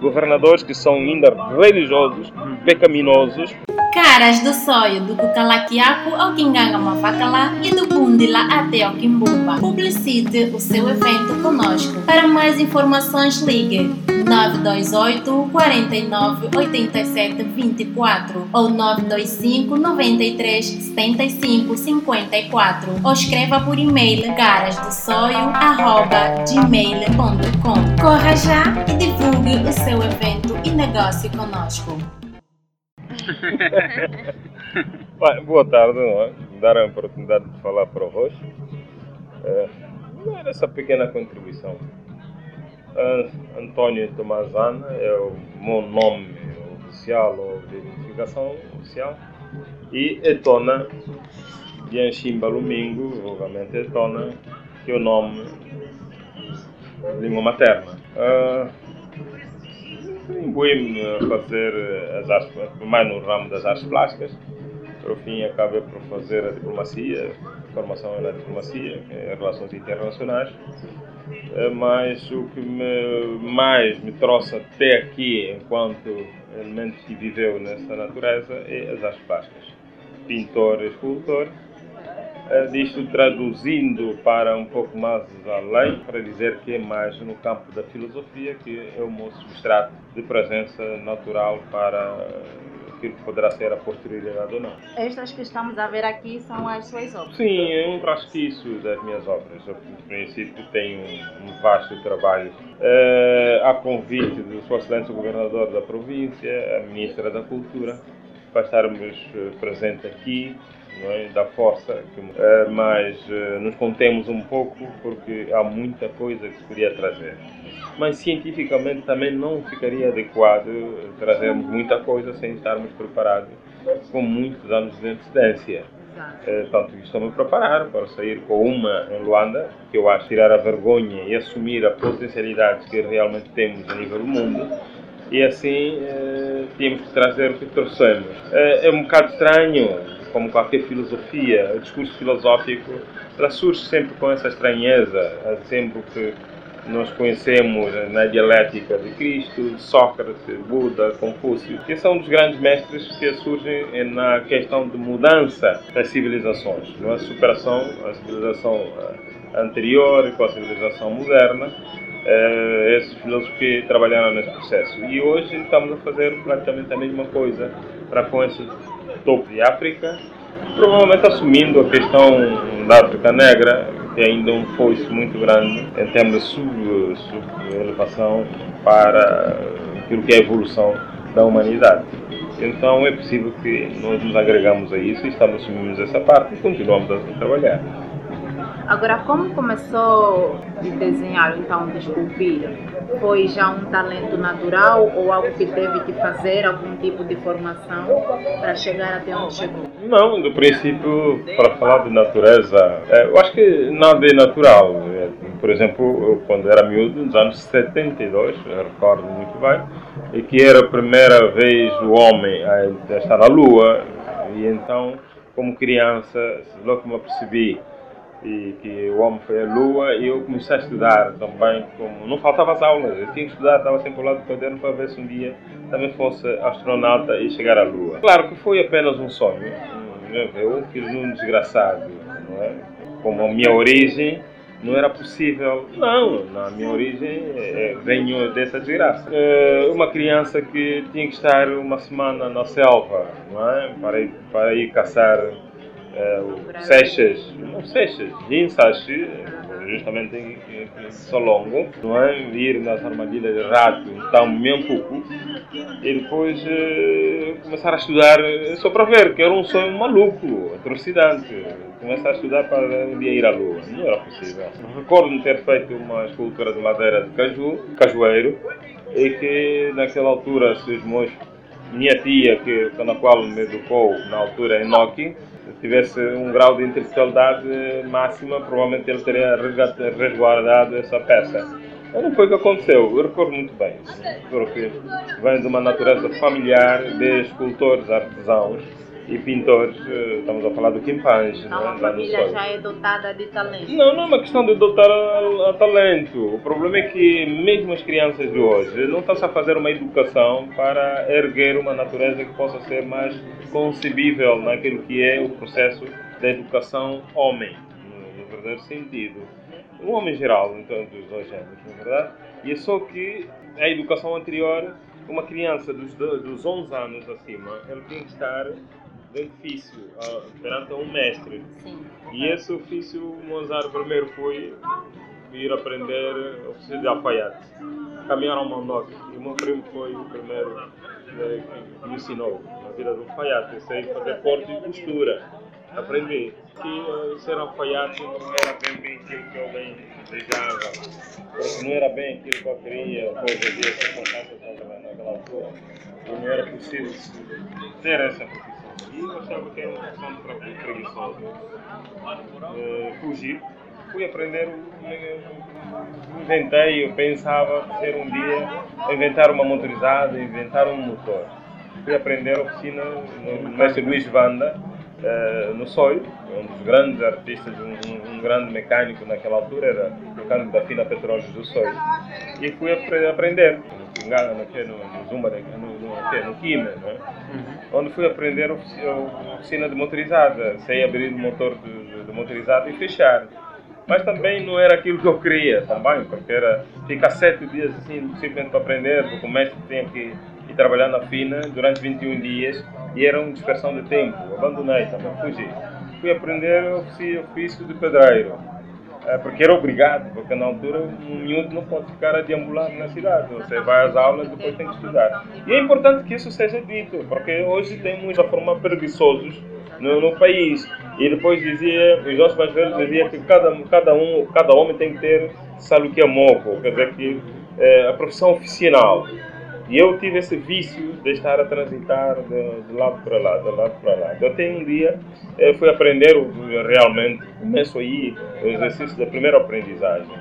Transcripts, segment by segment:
Governadores que são ainda religiosos, pecaminosos. Caras do sonho do Cucalaquiaco ao Quinganga Mavacalá e do Bundila até ao Quimbumba. Publicite o seu evento conosco. Para mais informações, ligue 928 49 87 24 ou 925 93 75 54 ou escreva por e-mail garasdossoio@gmail.com. Corra já e divulgue o seu evento e negócio conosco. Boa tarde, não é? Dar a oportunidade de falar para vós. É, essa pequena contribuição. Antônio Tomazana é o meu nome oficial ou de identificação oficial. E Etona Bianchimba Lumingo, obviamente Etona, que é o nome língua materna. Uh, Imbuí-me a fazer as artes, no ramo das artes plásticas, por fim acabei por fazer a diplomacia, formação na diplomacia, em relações internacionais. é, mas o que me, mais me trouxe até aqui, enquanto elemento que viveu nessa natureza, é as artes plásticas. Pintor e escultor. É, disto traduzindo para um pouco mais além, para dizer que é mais no campo da filosofia que é o meu substrato de presença natural para aquilo que poderá ser a posterioridade ou não. Estas que estamos a ver aqui são as suas obras? Sim, é um rasquiço das minhas obras. Eu, no princípio, tenho um, vasto trabalho. É, a convite do Sua Excelência Governador da Província, a Ministra da Cultura, para estarmos eh, presentes aqui é? da força, que, mas uh, nos contemos um pouco porque há muita coisa que se podia trazer. Mas cientificamente também não ficaria adequado trazermos muita coisa sem estarmos preparados com muitos anos de antecedência. Portanto, estou-me a preparar para sair com uma em Luanda, que eu acho tirar a vergonha e assumir a potencialidade que realmente temos a nível do mundo e assim uh, tínhamos que trazer o que trouxemos. É um bocado estranho como qualquer filosofia, o discurso filosófico, ela surge sempre com essa estranheza, sempre que nós conhecemos na dialética de Cristo, Sócrates, Buda, Confúcio, que são dos grandes mestres que surgem na questão de mudança das civilizações, não é? superação a civilização eh, anterior com a civilização moderna. É, esses filósofos que trabalharam nesse processo. E hoje estamos a fazer praticamente a mesma coisa para com esse topo de África, provavelmente assumindo a questão da África Negra, que ainda é um foice muito grande em termos de sub, sub elevação para aquilo que é a evolução da humanidade. Então é possível que nós nos agregamos a isso e estamos assumindo essa parte e continuamos a trabalhar. Agora, como começou de desenhar, então, de esculpir? Foi já um talento natural ou algo que teve que fazer, algum tipo de formação para chegar até onde chegou? Não, do princípio, para falar de natureza, é, eu acho que nada é natural. É, por exemplo, eu, quando era miúdo, nos anos 72, eu recordo muito bem, e que era a primeira vez o homem a estar na Lua, e então, como criança, logo me apercebi e que o homem foi à Lua e eu comecei a estudar também, como não faltava as aulas, eu tinha que estudar, estava sempre ao lado do caderno para ver se um dia também fosse astronauta e chegar à Lua. Claro que foi apenas um sonho, eu fiz um desgraçado, não é? Como a minha origem não era possível. Não, na minha origem é, venho dessa desgraça. É, uma criança que tinha que estar uma semana na selva, não é? Para ir, para ir caçar é, Seixas, não Seixas, Jinsashi, justamente em, em Solongo, não é? Ir nas armadilhas de rato, então, mesmo pouco, e depois eh, começar a estudar só para ver, que era um sonho maluco, atrocidade. Começar a estudar para um dia ir à lua, não era possível. Recordo-me ter feito uma escultura de madeira de caju, cajueiro, e que naquela altura, se os meus minha tia, que, na qual me educou na altura em Noki, tivesse um grau de intelectualidade máxima, provavelmente ele teria resguardado essa peça. Mas não foi o que aconteceu, eu recordo muito bem, porque vem de uma natureza familiar de escultores artesãos e pintores, eh, estamos a falar do Quimpange. Então né, a família já é dotada de talento. Não, não é uma questão de dotar a, a, talento. O problema é que mesmo as crianças de hoje não estão-se a fazer uma educação para erguer uma natureza que possa ser mais concebível naquilo que é o processo da educação homem, no, no verdadeiro sentido. O homem geral, então, dos dois géneros, na é verdade. E é só que a educação anterior, uma criança dos, dos 11 anos acima, ela tem que estar de ofício uh, perante um mestre. Sim. E esse ofício, Mozart primeiro foi ir aprender ofício de alfaiate. Caminhar ao Mandoc. E o meu primo foi o primeiro né, que me ensinou na vida do alfaiate. Sei fazer corte e costura. Aprendi que uh, ser alfaiate não era bem, bem aquilo que eu bem desejava. Porque não era bem aquilo que eu queria, pois havia circunstâncias naquela altura. E não era possível ter essa profissão e eu achava que era uma questão de. Uh, fugi, fui aprender, inventei, eu pensava ser um dia inventar uma motorizada, inventar um motor. Fui aprender a oficina no mestre Luís Vanda, uh, no Soio, um dos grandes artistas, um, um, grande mecânico naquela altura, era mecânico da Fina Petróleos do Soio. E fui aprender, no, no, no Zumba, no, no, no Quime, é? Uhum onde fui aprender oficina de motorizada. Sei abrir o motor de, de, motorizada e fechar. Mas também não era aquilo que eu queria, também, porque era ficar sete dias assim, simplesmente para aprender, porque o mestre tinha que ir trabalhar na fina durante 21 dias e era uma dispersão de tempo. Abandonei também, fugi. Fui aprender o ofício de pedreiro é, porque era obrigado, porque na altura um miúdo não pode ficar a deambular na cidade. Você vai às aulas e depois tem que estudar. E é importante que isso seja dito, porque hoje temos a formar preguiçosos no, no, país. E depois dizia, os nossos mais velhos diziam que cada, cada, um, cada homem tem que ter sabe o que é moco, quer dizer que é, a profissão oficinal. E eu tive esse vício de estar a transitar de, de lado para lá, de lado para lá. Até um dia eu fui aprender realmente, começo aí o exercício da primeira aprendizagem.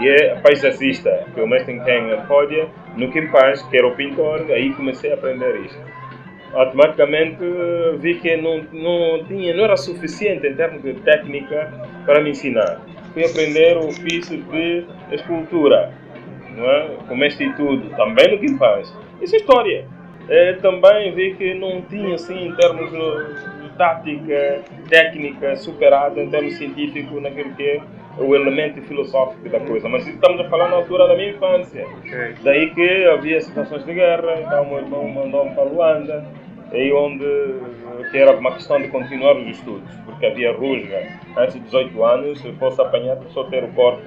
E é paisagista, que o mestre Ken Pódia, no Quimpaz, que era o pintor, aí comecei a aprender isto. Automaticamente vi que não, não, tinha, não era suficiente em termos de técnica para me ensinar. Fui aprender o ofício de escultura não é? como tudo, também no que faz. Isso é história. É, também vi que não tinha, assim, em termos de, de tática, técnica, superada em termos científicos naquilo que é o elemento filosófico da coisa. Mas estamos a falar na altura da minha infância. Okay. Daí que havia situações de guerra, então meu irmão mandou-me para Luanda, aí onde que era uma questão de continuar os estudos, porque havia rusga antes de 18 anos, se fosse apanhado só ter o corpo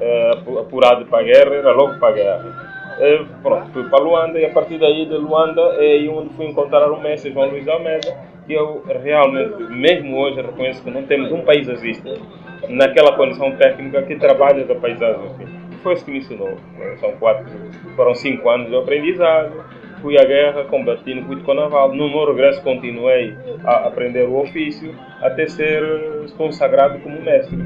uh, apurado para a guerra, era logo para a guerra. Uh, pronto, fui para Luanda e a partir daí de Luanda é onde fui encontrar o mestre João Luís Almeida que eu realmente, mesmo hoje, reconheço que não temos um paisagista naquela condição técnica que trabalha da paisagem assim. Foi isso que me ensinou. São quatro, foram cinco anos de aprendizado. Fui à guerra, combati no Cuito Naval. No meu regresso continuei a aprender o ofício até ser consagrado como mestre.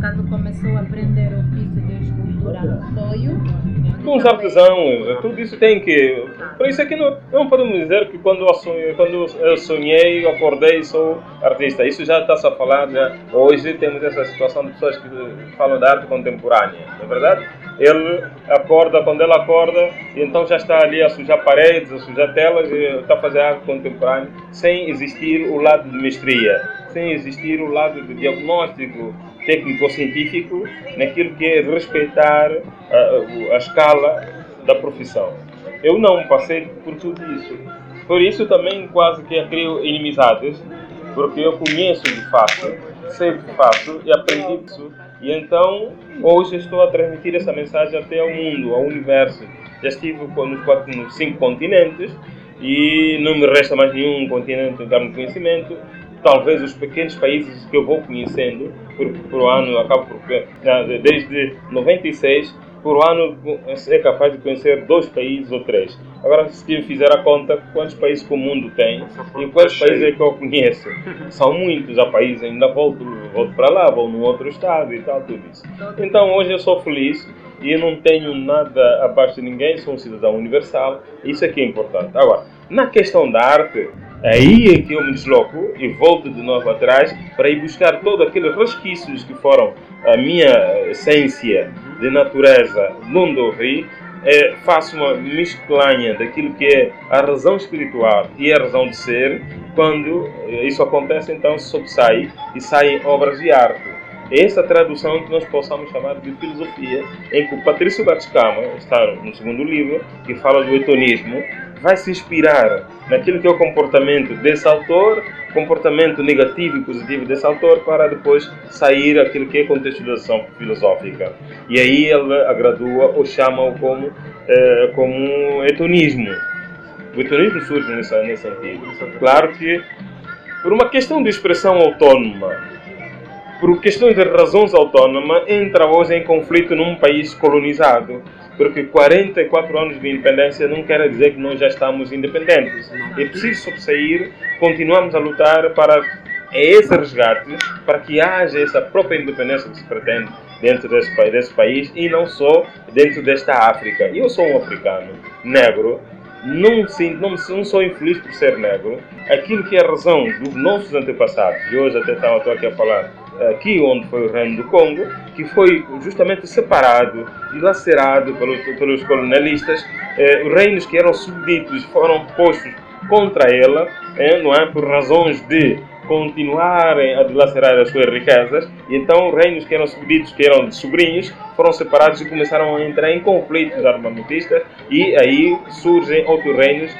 Caso começou a aprender o ofício de escultura no sonho com os artesãos, tudo isso tem que. Por isso é que não, não podemos dizer que quando eu sonhei, quando eu sonhei, acordei sou artista. Isso já está-se a falar. Já. Hoje temos essa situação de pessoas que falam da arte contemporânea, não é verdade? Ele acorda, quando ele acorda, então já está ali a sujar paredes, a sujar telas, e está a fazer arte contemporânea, sem existir o lado de mestria, sem existir o lado de diagnóstico técnico-científico naquilo que é respeitar a, a escala da profissão. Eu não passei por tudo isso. Por isso também quase que crio inimizades, porque eu conheço de fato, sei de fato e aprendi isso. E então hoje estou a transmitir essa mensagem até ao mundo, ao universo. Já estive nos, quatro, nos cinco continentes e não me resta mais nenhum continente de conhecimento talvez os pequenos países que eu vou conhecendo por, por ano, acabo por, desde 96, por ano é capaz de conhecer dois países ou três. Agora, se fizer a conta, quantos países que o mundo tem e quantos países é que eu conheço? São muitos, há países, ainda volto, volto para lá, vou num outro estado e tal, tudo isso. Então, hoje eu sou feliz e eu não tenho nada abaixo de ninguém, sou um cidadão universal, isso é que é importante. Agora, na questão da arte, Aí é que eu me desloco e volto de novo atrás para ir buscar todos aqueles resquícios que foram a minha essência de natureza, onde ouvi, é, faço uma mesclanha daquilo que é a razão espiritual e a razão de ser. Quando isso acontece, então sobressai e saem obras de arte. É essa tradução que nós possamos chamar de filosofia, em que o Patrício Batiscama, está no segundo livro, que fala do etonismo, vai se inspirar naquilo que é o comportamento desse autor, comportamento negativo e positivo desse autor, para depois sair aquilo que é contextualização filosófica. E aí ele a gradua ou chama-o como, eh, como etonismo. O etonismo surge nesse, nesse sentido. Claro que, por uma questão de expressão autónoma, por questões de razões autónomas, entra hoje em conflito num país colonizado porque 44 anos de independência não quer dizer que nós já estamos independentes. É preciso sair, continuamos a lutar para esse resgate, para que haja essa própria independência que se pretende dentro desse, desse país e não só dentro desta África. Eu sou um africano negro, não, não, não sou infeliz por ser negro. Aquilo que é a razão dos nossos antepassados, e hoje até estava aqui a falar aqui onde foi o reino do Congo, que foi justamente separado, dilacerado pelos, pelos colonialistas, eh, os reinos que eram súbditos foram postos contra ela, eh, não é, por razões de continuarem a dilacerar as suas riquezas, e então reinos que eram súbditos, que eram sobrinhos, foram separados e começaram a entrar em conflitos armamentistas, e aí surgem outros reinos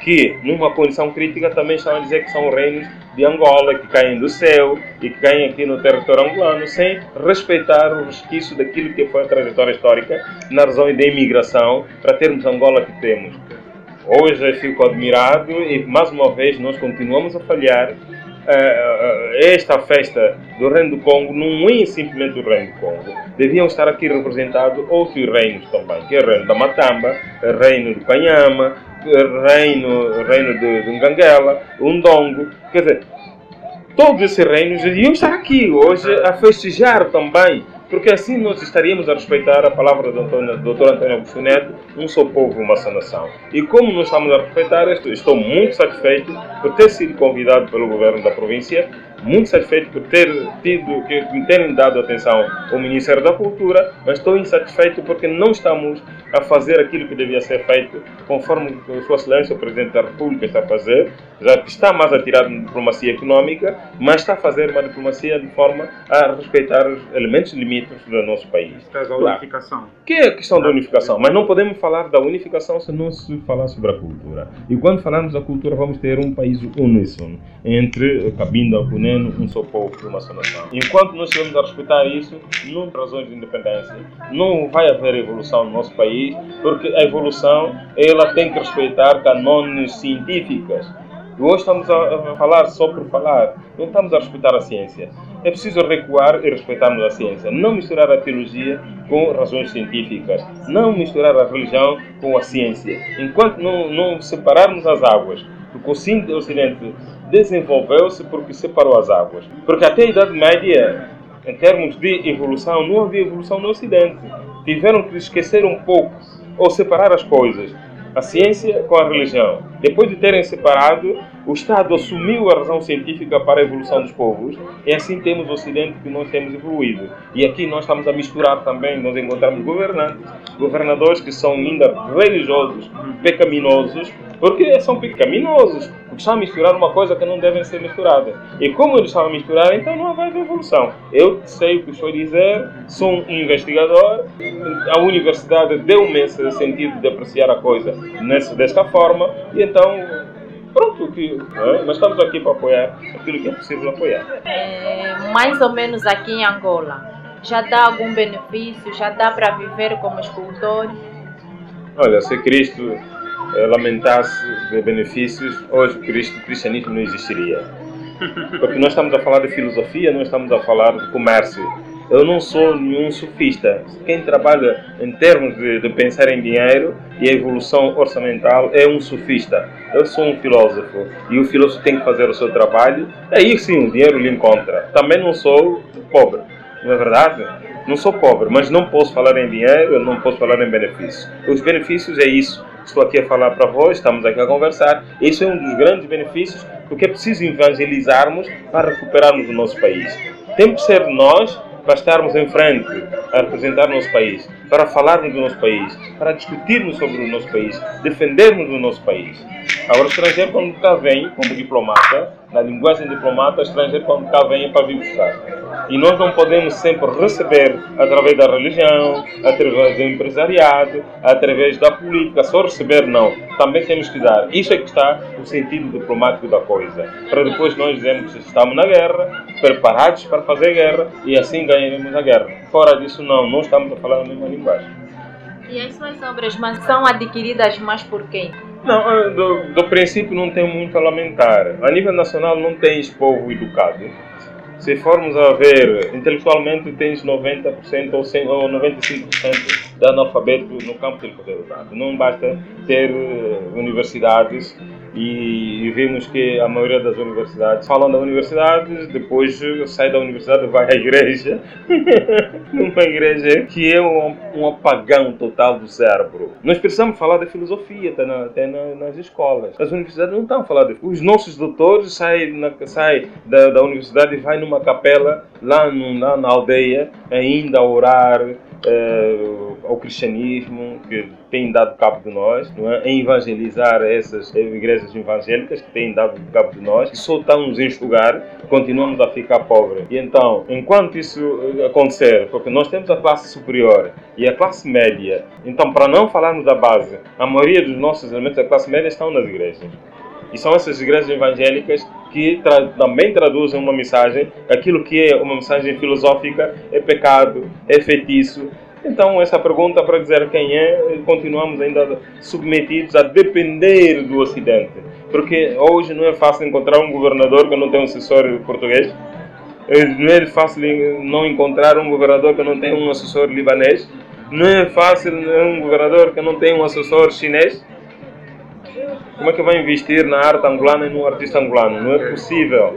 que, numa condição crítica, também estão a dizer que são reinos de Angola, que caem do céu e que caem aqui no território angolano, sem respeitar o resquício daquilo que foi a trajetória histórica na razão da imigração, para termos Angola que temos. Hoje fico admirado e, mais uma vez, nós continuamos a falhar. Uh, esta festa do Reino do Congo não é simplesmente o Reino do Congo. Deviam estar aqui representados outros reinos também, que é o Reino da Matamba, o Reino do Canhama, reino, reino de, de Nganguela, Undongo, quer dizer, todos esses reinos deviam estar aqui hoje a festejar também, porque assim nós estaríamos a respeitar a palavra do Dr. Antônio Augusto Neto, um só povo, uma só nação. E como nós estamos a respeitar, estou muito satisfeito por ter sido convidado pelo governo da província muito satisfeito por ter tido, que me terem dado atenção ao Ministério da Cultura, mas estou insatisfeito porque não estamos a fazer aquilo que devia ser feito conforme Sua Excelência, o Presidente da República, está a fazer, já que está mais a tirar de diplomacia económica, mas está a fazer uma diplomacia de forma a respeitar os elementos limites do nosso país. Traz a unificação. Que é a questão da unificação, mas não podemos falar da unificação se não se falar sobre a cultura. E quando falamos da cultura, vamos ter um país uníssono entre Cabinda, Cunê, um só povo e uma só nação. Enquanto nós estivermos a respeitar isso, não razões de independência, não vai haver evolução no nosso país, porque a evolução ela tem que respeitar canônicos científicos. Hoje estamos a falar só por falar, não estamos a respeitar a ciência. É preciso recuar e respeitarmos a ciência. Não misturar a teologia com razões científicas. Não misturar a religião com a ciência. Enquanto não, não separarmos as águas, porque o Ocidente desenvolveu-se porque separou as águas. Porque até a Idade Média, em termos de evolução, não havia evolução no Ocidente. Tiveram que esquecer um pouco ou separar as coisas a ciência com a religião. Depois de terem separado, o Estado assumiu a razão científica para a evolução dos povos e assim temos o Ocidente que nós temos evoluído. E aqui nós estamos a misturar também, nós encontramos governantes, governadores que são ainda religiosos, pecaminosos, porque são pecaminosos, estão a misturar uma coisa que não devem ser misturada. E como eles estão a misturar, então não vai haver evolução. Eu sei o que estou a dizer, sou um investigador, a universidade deu-me esse sentido de apreciar a coisa nessa, desta forma, e então pronto, que, é? nós estamos aqui para apoiar aquilo que é possível apoiar. É, mais ou menos aqui em Angola, já dá algum benefício? Já dá para viver como escultor? Olha, se Cristo lamentasse de benefícios, hoje o cristianismo não existiria. Porque nós estamos a falar de filosofia, nós estamos a falar de comércio. Eu não sou nenhum sofista. Quem trabalha em termos de, de, pensar em dinheiro e a evolução orçamental é um sofista. Eu sou um filósofo e o filósofo tem que fazer o seu trabalho. Aí sim o dinheiro lhe encontra. Também não sou pobre, não é verdade? Não sou pobre, mas não posso falar em dinheiro, não posso falar em benefícios. Os benefícios é isso estou aqui a falar para vós, estamos aqui a conversar. Isso é um dos grandes benefícios, porque é preciso evangelizarmos para recuperarmos o nosso país. Tem que ser nós para estarmos em frente a representar o nosso país, para falarmos do nosso país, para discutirmos sobre o nosso país, defendermos o nosso país. Agora, o estrangeiro, quando cá vem, como diplomata, na linguagem diplomata, o estrangeiro, quando cá vem, é para vir buscar. E nós não podemos sempre receber através da religião, através do empresariado, através da política. Só receber, não. Também temos que dar. Isso é que está o sentido diplomático da coisa. Para depois nós dizermos que estamos na guerra, preparados para fazer guerra e assim ganharemos a guerra. Fora disso, não. Não estamos a falar a mesma linguagem. E as suas obras mas são adquiridas mais por quem? Não, ah, do, do princípio não tem muito a lamentar. A nível nacional não tens povo educado. Se formos a ver, intelectualmente tens 90% ou, 100, ou 95% de analfabeto no campo de educado. Não basta ter eh, universidades e, vimos que a maioria das universidades falam da universidade, depois sai da universidade vai à igreja, numa igreja que é um, um, apagão total do cérebro. Nós precisamos falar de filosofia até, na, até na, nas escolas. As universidades não estão de... Os nossos doutores saem, na, saem da, da universidade e vai numa capela lá, no, lá na aldeia ainda orar, uh, ao cristianismo que tem dado cabo de nós, não é? em evangelizar essas igrejas evangélicas que têm dado cabo de nós, e só estamos a enxugar, continuamos a ficar pobres. E então, enquanto isso acontecer, porque nós temos a classe superior e a classe média, então para não falarmos da base, a maioria dos nossos elementos da classe média estão nas igrejas. E são essas igrejas evangélicas que tra também traduzem uma mensagem, aquilo que é uma mensagem filosófica é pecado, é feitiço. Então, essa pergunta para dizer quem é, continuamos ainda submetidos a depender do Ocidente. Porque hoje não é fácil encontrar um governador que não tem um assessor português, não é fácil não encontrar um governador que não tem um assessor libanês, não é fácil um governador que não tem um assessor chinês. Como é que vai investir na arte angolana e no artista angolano? Não é possível.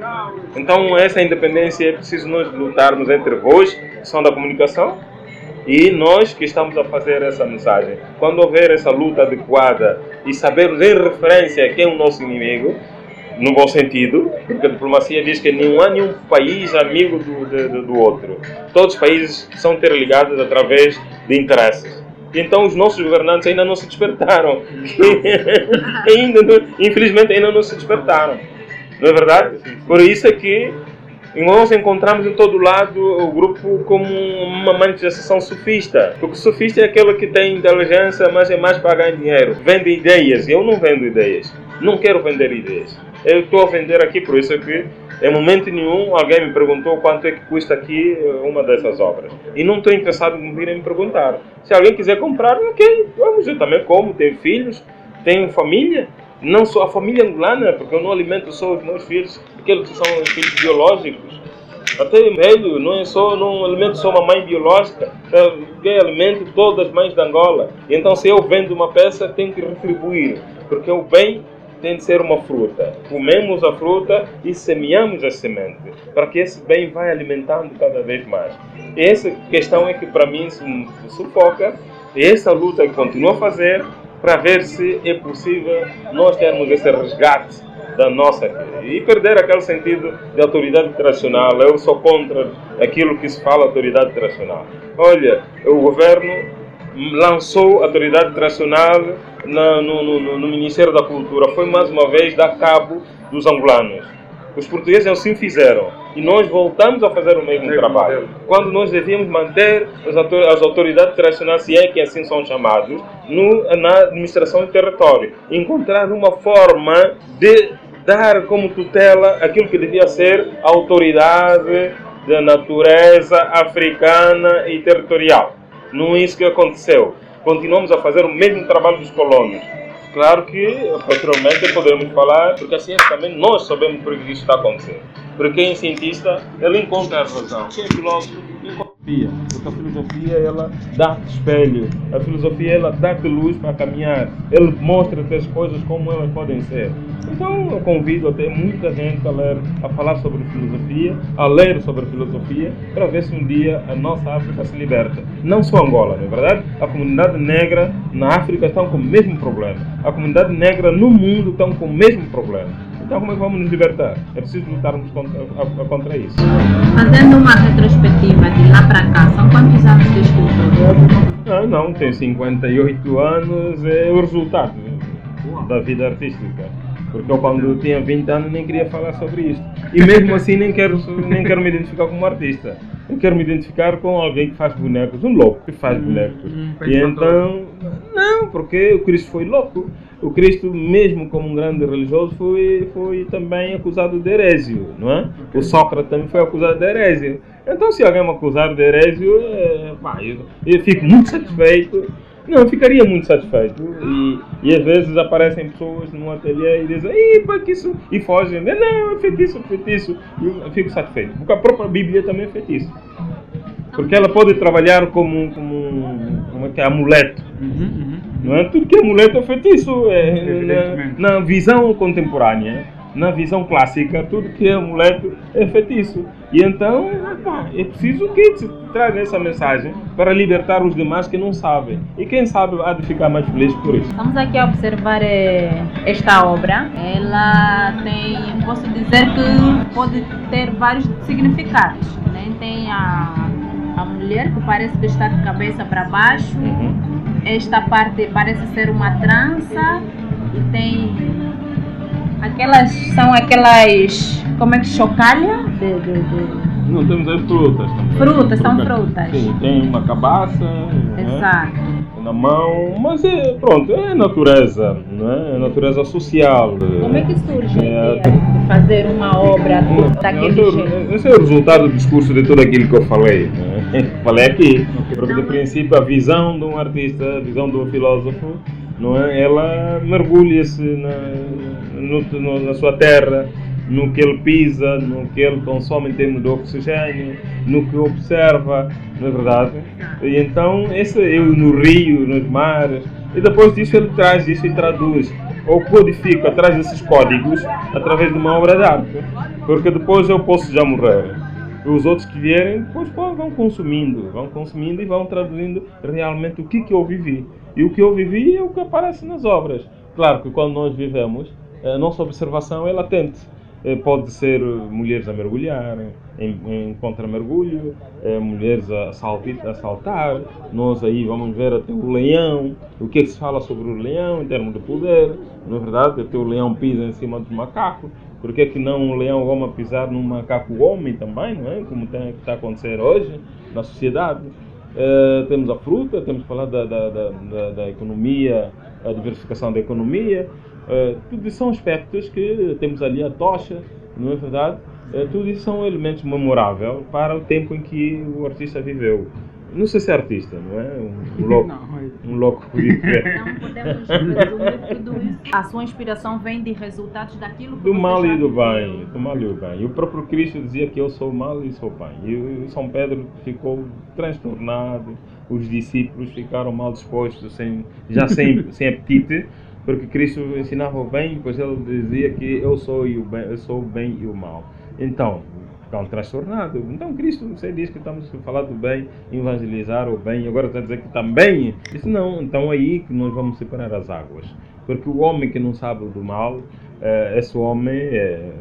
Então, essa independência é preciso nós lutarmos entre vós, que são da comunicação, e nós que estamos a fazer essa mensagem. Quando houver essa luta adequada e sabermos em referência quem é o nosso inimigo, no bom sentido, porque a diplomacia diz que não há nenhum país amigo do, do, do outro. Todos os países são interligados através de interesses. Então os nossos governantes ainda não se despertaram. ainda não, infelizmente ainda não se despertaram. Não é verdade? Por isso é que nós encontramos em todo lado o grupo como uma manifestação sofista. Porque sofista é aquele que tem inteligência, mas é mais para ganhar dinheiro. Vende ideias. Eu não vendo ideias. Não quero vender ideias. Eu estou a vender aqui, por isso é que em momento nenhum alguém me perguntou quanto é que custa aqui uma dessas obras. E não estou interessado em vir me perguntar. Se alguém quiser comprar, ok, vamos, eu também como, tenho filhos, tenho família. Não só a família angolana, porque eu não alimento só os meus filhos, aqueles que são filhos biológicos. Até velho, não é só, não alimento só uma mãe biológica, eu alimento todas as mães da Angola. Então, se eu vendo uma peça, tenho que retribuir, porque o bem tem de ser uma fruta. Comemos a fruta e semeamos a semente, para que esse bem vá alimentando cada vez mais. Essa questão é que para mim se sufoca, essa luta que continuo a fazer para ver se é possível nós termos esse resgate da nossa e perder aquele sentido de autoridade internacional. Eu sou contra aquilo que se fala autoridade internacional. Olha, o governo lançou a autoridade no, no, no, no Ministério da Cultura. Foi mais uma vez dar cabo dos angolanos. Os portugueses assim fizeram. E nós voltamos a fazer o mesmo trabalho. Quando nós devíamos manter as autoridades tradicionais, se é que assim são chamados, no, na administração do território. Encontrar uma forma de dar como tutela aquilo que devia ser a autoridade da natureza africana e territorial. Não é isso que aconteceu. Continuamos a fazer o mesmo trabalho dos colonos Claro que posteriormente podemos falar, porque a ciência também nós sabemos por que isso está acontecendo. Porque quem é cientista, ele encontra a razão. Quem é filósofo, encontra filosofia, porque a filosofia ela dá-te espelho, a filosofia ela dá-te luz para caminhar, ele mostra-te as coisas como elas podem ser. Então eu convido até muita gente a ler, a falar sobre filosofia, a ler sobre filosofia, para ver se um dia a nossa África se liberta. Não só Angola, não é verdade? A comunidade negra na África está com o mesmo problema. A comunidade negra no mundo está com o mesmo problema. Então como é que vamos nos libertar? É preciso lutarmos contra, contra isso. Fazendo uma retrospectiva de lá para cá, são quantos anos de estudo? Ah, não, tem 58 anos, é o resultado da vida artística. Porque eu quando tinha 20 anos nem queria falar sobre isso. E mesmo assim nem quero, nem quero me identificar como artista. Eu quero me identificar com alguém que faz bonecos, um louco que faz hum, bonecos. Hum, e então, não, porque o Cristo foi louco. O Cristo, mesmo como um grande religioso, foi, foi também acusado de herésio, não é? O Sócrates também foi acusado de herésio. Então, se alguém me acusar de herésio, é, pá, eu, eu fico muito satisfeito não, ficaria muito satisfeito. E, e às vezes aparecem pessoas no ateliê e dizem, Ih, pá, que isso. E fogem. Não, é feitiço, é feitiço. E eu fico satisfeito. Porque a própria Bíblia também é feitiço. Porque ela pode trabalhar como, como, como é que é, amuleto. Uhum, uhum. Não é? Tudo que é amuleto é feitiço. É, na, na visão contemporânea na visão clássica, tudo que é amuleto é feitiço. E então, é preciso que traga essa mensagem para libertar os demais que não sabem. E quem sabe há de ficar mais feliz por isso. Estamos aqui a observar eh, esta obra. Ela tem, posso dizer que pode ter vários significados. Né? Tem a, a mulher que parece que está de cabeça para baixo. Uhum. Esta parte parece ser uma trança e tem Aquelas são aquelas. Como é que chocalha? De, de, de... Não, temos as frutas também. Frutas, são frutas. Sim, tem uma cabaça. Né? Exato. Né? Na mão, mas é pronto, é natureza, não é? é natureza social. Como é que surge é, de fazer uma obra daquele esse, jeito? Esse é o resultado do discurso de tudo aquilo que eu falei. Né? Falei aqui, porque de princípio a visão de um artista, a visão de um filósofo não é? Ela mergulha-se na, na sua terra, no que ele pisa, no que ele consome em termos de oxigênio, no que observa, não é verdade? E então, esse eu no rio, nos mares, e depois disso ele traz isso e traduz, ou codifica, traz esses códigos através de uma obra de arte, porque depois eu posso já morrer. E os outros que vierem, depois vão consumindo, vão consumindo e vão traduzindo realmente o que, que eu vivi. E o que eu vivi é o que aparece nas obras. Claro que quando nós vivemos, a nossa observação é latente. Eh, pode ser mulheres a mergulhar, em, em contra-mergulho, eh, mulheres a, a saltar. Nós aí vamos ver até o leão, o que, é que se fala sobre o leão em termos de poder. Não é verdade? Até o leão pisa em cima do macaco. Por que, que não o leão homem pisar num macaco homem também, não é? Como tem, está a acontecer hoje na sociedade. Uh, temos a fruta, temos falar da, da, da, da, economia, a diversificação da economia. Uh, tudo isso são aspectos que temos ali a tocha, não é verdade? Uh, tudo isso são elementos memoráveis para o tempo em que o artista viveu. Não sei se é artista, não é? Um, um louco. Não, um louco. Não podemos resumir tudo isso. A sua inspiração vem de resultados daquilo que Do mal e do bem. Do mal e do bem. E o próprio Cristo dizia que eu sou mal e sou bem. E São Pedro ficou transtornado. Os discípulos ficaram mal dispostos, sem, já sem, sem apetite porque Cristo ensinava o bem, pois ele dizia que eu sou, o bem, eu sou o bem e o mal. Então, ficam transtornados. Então Cristo, você diz que estamos a falar do bem, evangelizar o bem, agora está a dizer que também. Isso não, então é aí que nós vamos separar as águas. Porque o homem que não sabe do mal, é, esse homem é,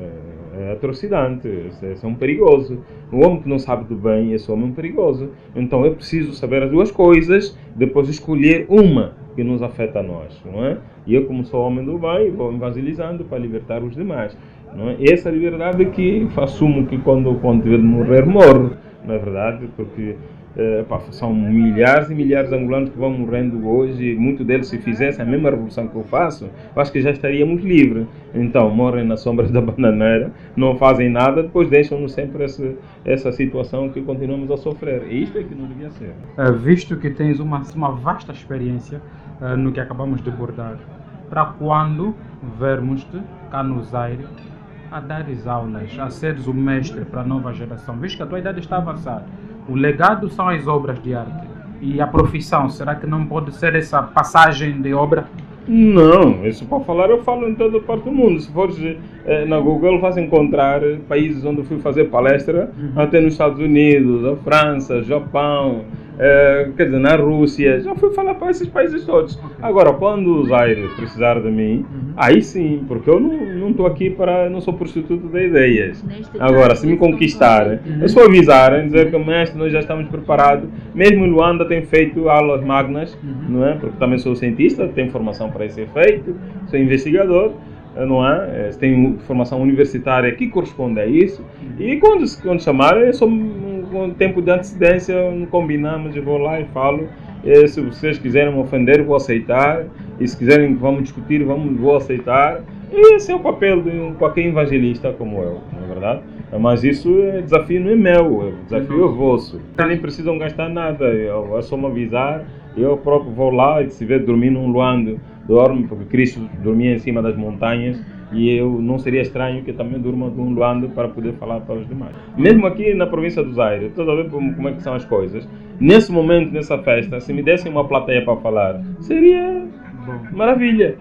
é, é atrocidade, esse é um perigoso. O homem que não sabe do bem, esse homem é um perigoso. Então é preciso saber as duas coisas, depois escolher uma que nos afeta a nós, não é? E eu, como sou homem do bem, vou evangelizando para libertar os demais. Não é? Essa liberdade que assumo que quando, quando tiver de morrer, morro, não é verdade? Porque é, pá, são milhares e milhares de angolanos que vão morrendo hoje, muitos deles, se fizessem a mesma revolução que eu faço, eu acho que já estaríamos livres. Então, morrem nas sombras da bananeira, não fazem nada, depois deixam-nos sempre essa, essa situação que continuamos a sofrer. E isto é que não devia ser. É, visto que tens uma, uma vasta experiência uh, no que acabamos de abordar, para quando vermos-te cá no Zaire a dares aulas, a seres o mestre para a nova geração, visto que a tua idade está avançada. o legado são as obras de arte. E a profissão, será que não pode ser essa passagem de obra? Não, isso para falar eu falo em toda parte do mundo. Se fores eh, na Google, vais encontrar países onde fui fazer palestra, uhum. até nos Estados Unidos, a França, Japão, eh, quer dizer, na Rússia. Já fui falar para esses países todos. Agora, quando os aires precisar de mim, uhum. aí sim, porque eu não estou aqui para. não sou prostituto de ideias. Agora, se me conquistarem, uhum. é só avisarem, dizer que mestre, nós já estamos preparados. Mesmo Luanda tem feito aulas magnas, uhum. não é? Porque também sou cientista, tenho formação para esse efeito, sou investigador não é? Tem formação universitária que corresponde a isso. E quando, quando chamarem, só com tempo de antecedência combinamos, eu vou lá e falo. E se vocês quiserem me ofender, vou aceitar. E se quiserem vamos discutir, vamos, vou aceitar. E esse é o papel de um, qualquer evangelista como eu, não é verdade? Mas isso é desafio não é meu, o desafio é vosso. Nem precisam gastar nada, é só me avisar. Eu próprio vou lá e se vê dormir num luando, dorme, porque Cristo dormia em cima das montanhas e eu não seria estranho que também durma de um luando para poder falar para os demais. Mesmo aqui na província dos Aires, estou a ver como é que são as coisas. Nesse momento, nessa festa, se me dessem uma plateia para falar, seria maravilha.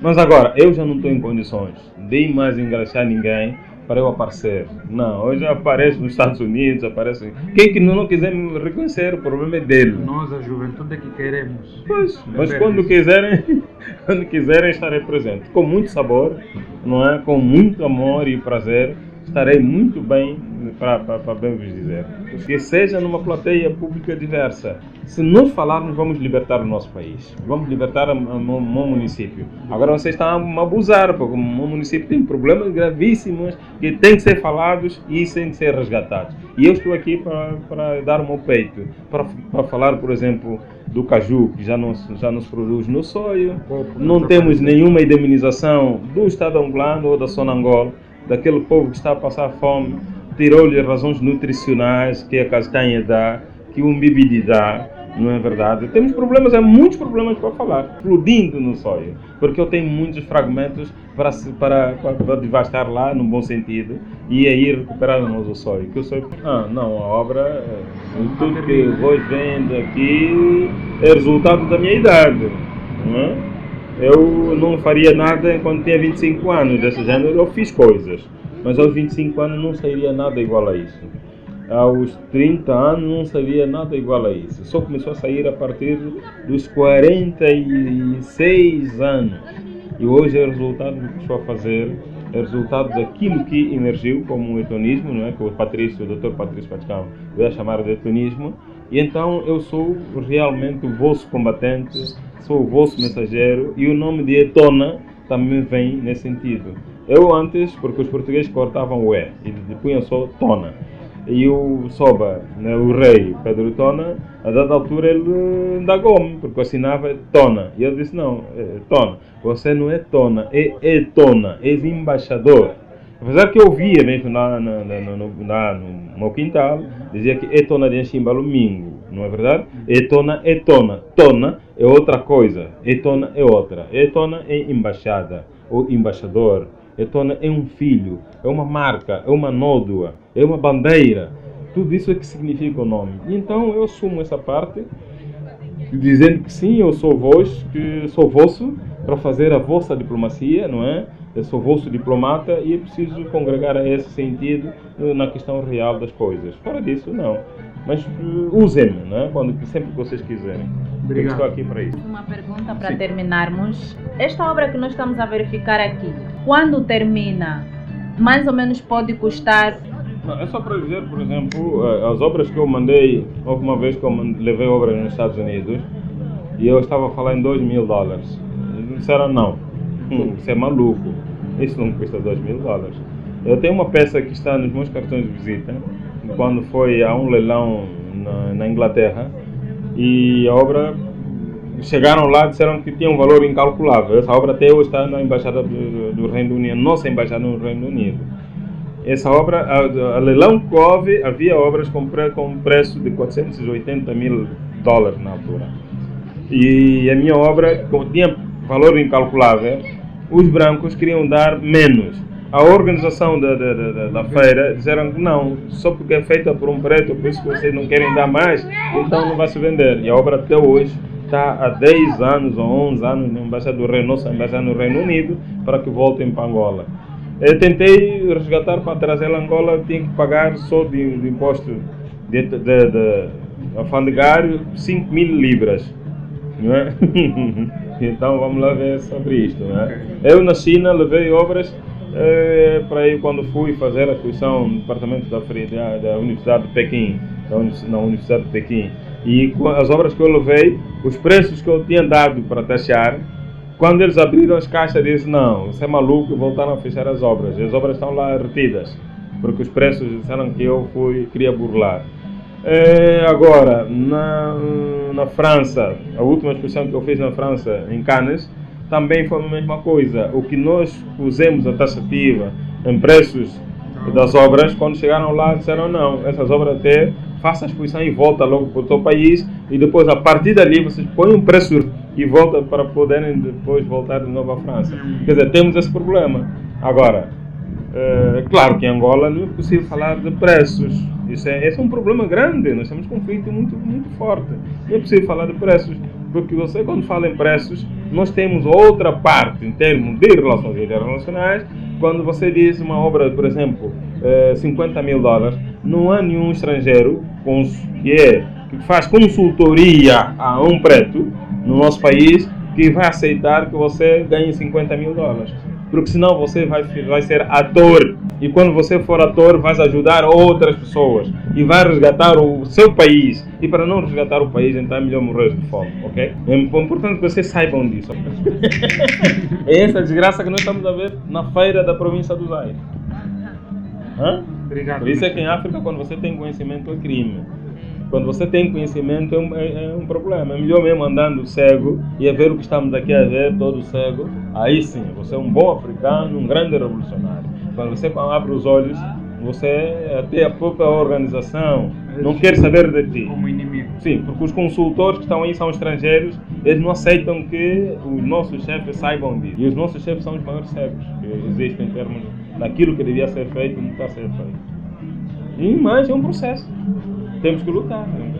Mas agora, eu já não estou em condições de mais engraxar ninguém para eu aparecer. Não, hoje apareço nos Estados Unidos, aparece. Quem que não quiser me reconhecer, o problema é dele. Nós, a juventude, é que queremos. Pois, mas quando quiserem, quando quiserem, estarei presente. Com muito sabor, não é? Com muito amor e prazer estarei muito bem para, bem vos dizer. Que seja numa plateia pública diversa. Se nós falarmos, vamos libertar o nosso país. Vamos libertar o meu município. Agora vocês estão a abusar, porque o meu município tem problemas gravíssimos que têm que ser falados e têm que ser resgatados. E eu estou aqui para, dar o meu peito. Para, falar, por exemplo, do caju, que já não, já não se produz no soio. Não temos nenhuma indemnização do Estado angolano ou da zona daquele povo que está a passar fome, tirou-lhe razões nutricionais que a castanha dá, que o umbibi dá, não é verdade? Temos problemas, há muitos problemas para falar, explodindo no sonho, porque eu tenho muitos fragmentos para, para, para devastar lá, no bom sentido, e aí recuperarmos o sonho. Que o sonho, ah, não, a obra, eh, tudo que vos vendo aqui é resultado da minha idade, não é? Eu não faria nada enquanto tinha 25 anos desse género, eu fiz coisas, mas aos 25 anos não sairia nada igual a isso. Aos 30 anos não sairia nada igual a isso. Só começou a sair a partir dos 46 anos. E hoje é resultado do que estou a fazer, é resultado daquilo que emergiu como um etonismo, não é? que o Patrício, o Dr. Patrício Paticão a chamar de etonismo. E então eu sou realmente o vosso combatente sou o vosso mensageiro e o nome de Etona também vem nesse sentido. Eu antes, porque os portugueses cortavam o E e punham só Tona. E o Soba, né, o rei Pedro Tona, a dada altura ele indagou-me, porque assinava Tona. E eu disse: Não, é Tona, você não é Tona, é Etona, és embaixador. Apesar que eu via mesmo na, na, na, na no meu quintal, dizia que Etona de Enchimba Mingo, não é verdade? Etona é Tona. Tona é outra coisa, Etona é outra. Etona é embaixada, ou embaixador. Etona é um filho, é uma marca, é uma nódoa, é uma bandeira. Tudo isso é que significa o nome. Então eu assumo essa parte, dizendo que sim, eu sou vós, que sou vosso, para fazer a vossa diplomacia, não é? Eu sou vosso diplomata e é preciso congregar a esse sentido na questão real das coisas. Fora disso, não. Mas uh, usem-me, né? Quando, sempre que vocês quiserem. Obrigado. estou aqui para isso. Uma pergunta para Sim. terminarmos. Esta obra que nós estamos a verificar aqui, quando termina, mais ou menos pode custar é só para dizer, por exemplo, eh, as obras que eu mandei, houve uma vez que eu levei obras nos Estados Unidos e eu estava a falar em 2 mil dólares. Eles disseram não, hum, isso é maluco, isso não custa 2 mil dólares. Eu tenho uma peça que está nos meus cartões de visita, quando foi a um leilão na, na Inglaterra e a obra chegaram lá disseram que tinha um valor incalculável. Essa obra até hoje está na embaixada do, do Reino Unido, nossa embaixada no Reino Unido. Essa obra, a, a leilão que houve, havia obras com, pre, com preço de 480 mil dólares na altura. E a minha obra, como tinha valor incalculável, os brancos queriam dar menos. A organização da, da, da, da feira disseram que não, só porque é feita por um preto, por isso que vocês não querem dar mais, então não vai se vender. E a obra até hoje está há 10 anos ou 11 anos na embaixada do Reino, nossa embaixada no Reino Unido para que voltem para Angola. Eu tentei resgatar para trazer a Angola, tinha que pagar só de, de imposto de, de, de alfandegário 5 mil libras. Não é? então vamos lá ver sobre isto. Não é? Eu na China levei obras é, para ir quando fui fazer a exposição no departamento da, da, da Universidade de Pequim, na Universidade de Pequim. E as obras que eu levei, os preços que eu tinha dado para taxar, quando eles abriram as caixas, disse não, isso é maluco, voltaram a fechar as obras. As obras estão lá retidas, porque os preços disseram que eu fui, queria burlar. É, agora, na, na França, a última exposição que eu fiz na França, em Cannes, também foi a mesma coisa. O que nós pusemos a taxativa em preços das obras, quando chegaram lá, disseram não, essas obras até faça a exposição e volta logo para o seu país e depois a partir dali vocês põem um preço e volta para poderem depois voltar de novo à França. Quer dizer, temos esse problema. Agora, é claro que em Angola não é possível falar de preços. Isso é, esse é um problema grande. Nós temos um conflito muito, muito forte. Não é possível falar de preços. Porque você, quando fala em preços, nós temos outra parte em termos de relações internacionais. Quando você diz uma obra, por exemplo, 50 mil dólares, não há nenhum estrangeiro que, é, que faz consultoria a um preto no nosso país que vai aceitar que você ganhe 50 mil dólares porque senão você vai, vai ser ator. E quando você for ator, vai ajudar outras pessoas e vai resgatar o seu país. E para não resgatar o país, então é melhor morrer de fome, ok? É importante que vocês saibam disso. é essa desgraça que nós estamos a ver na feira da província do Zaire. Hã? Obrigado. Por isso é que em África, quando você tem conhecimento, é crime. Quando você tem conhecimento é um, é, é um, problema. É melhor mesmo andando cego e a ver o que estamos aqui a ver, todo cego. Aí sim, você é um bom africano, um grande revolucionário. Quando você abre os olhos, você até a própria organização não quer saber de ti. Como inimigo. Sim, porque os consultores que estão aí são estrangeiros, eles não aceitam que os nossos chefes saibam disso. E os nossos chefes são os maiores cegos que existem em termos daquilo que devia ser feito e não está a ser feito. E, mas é um processo temos que lutar. Né?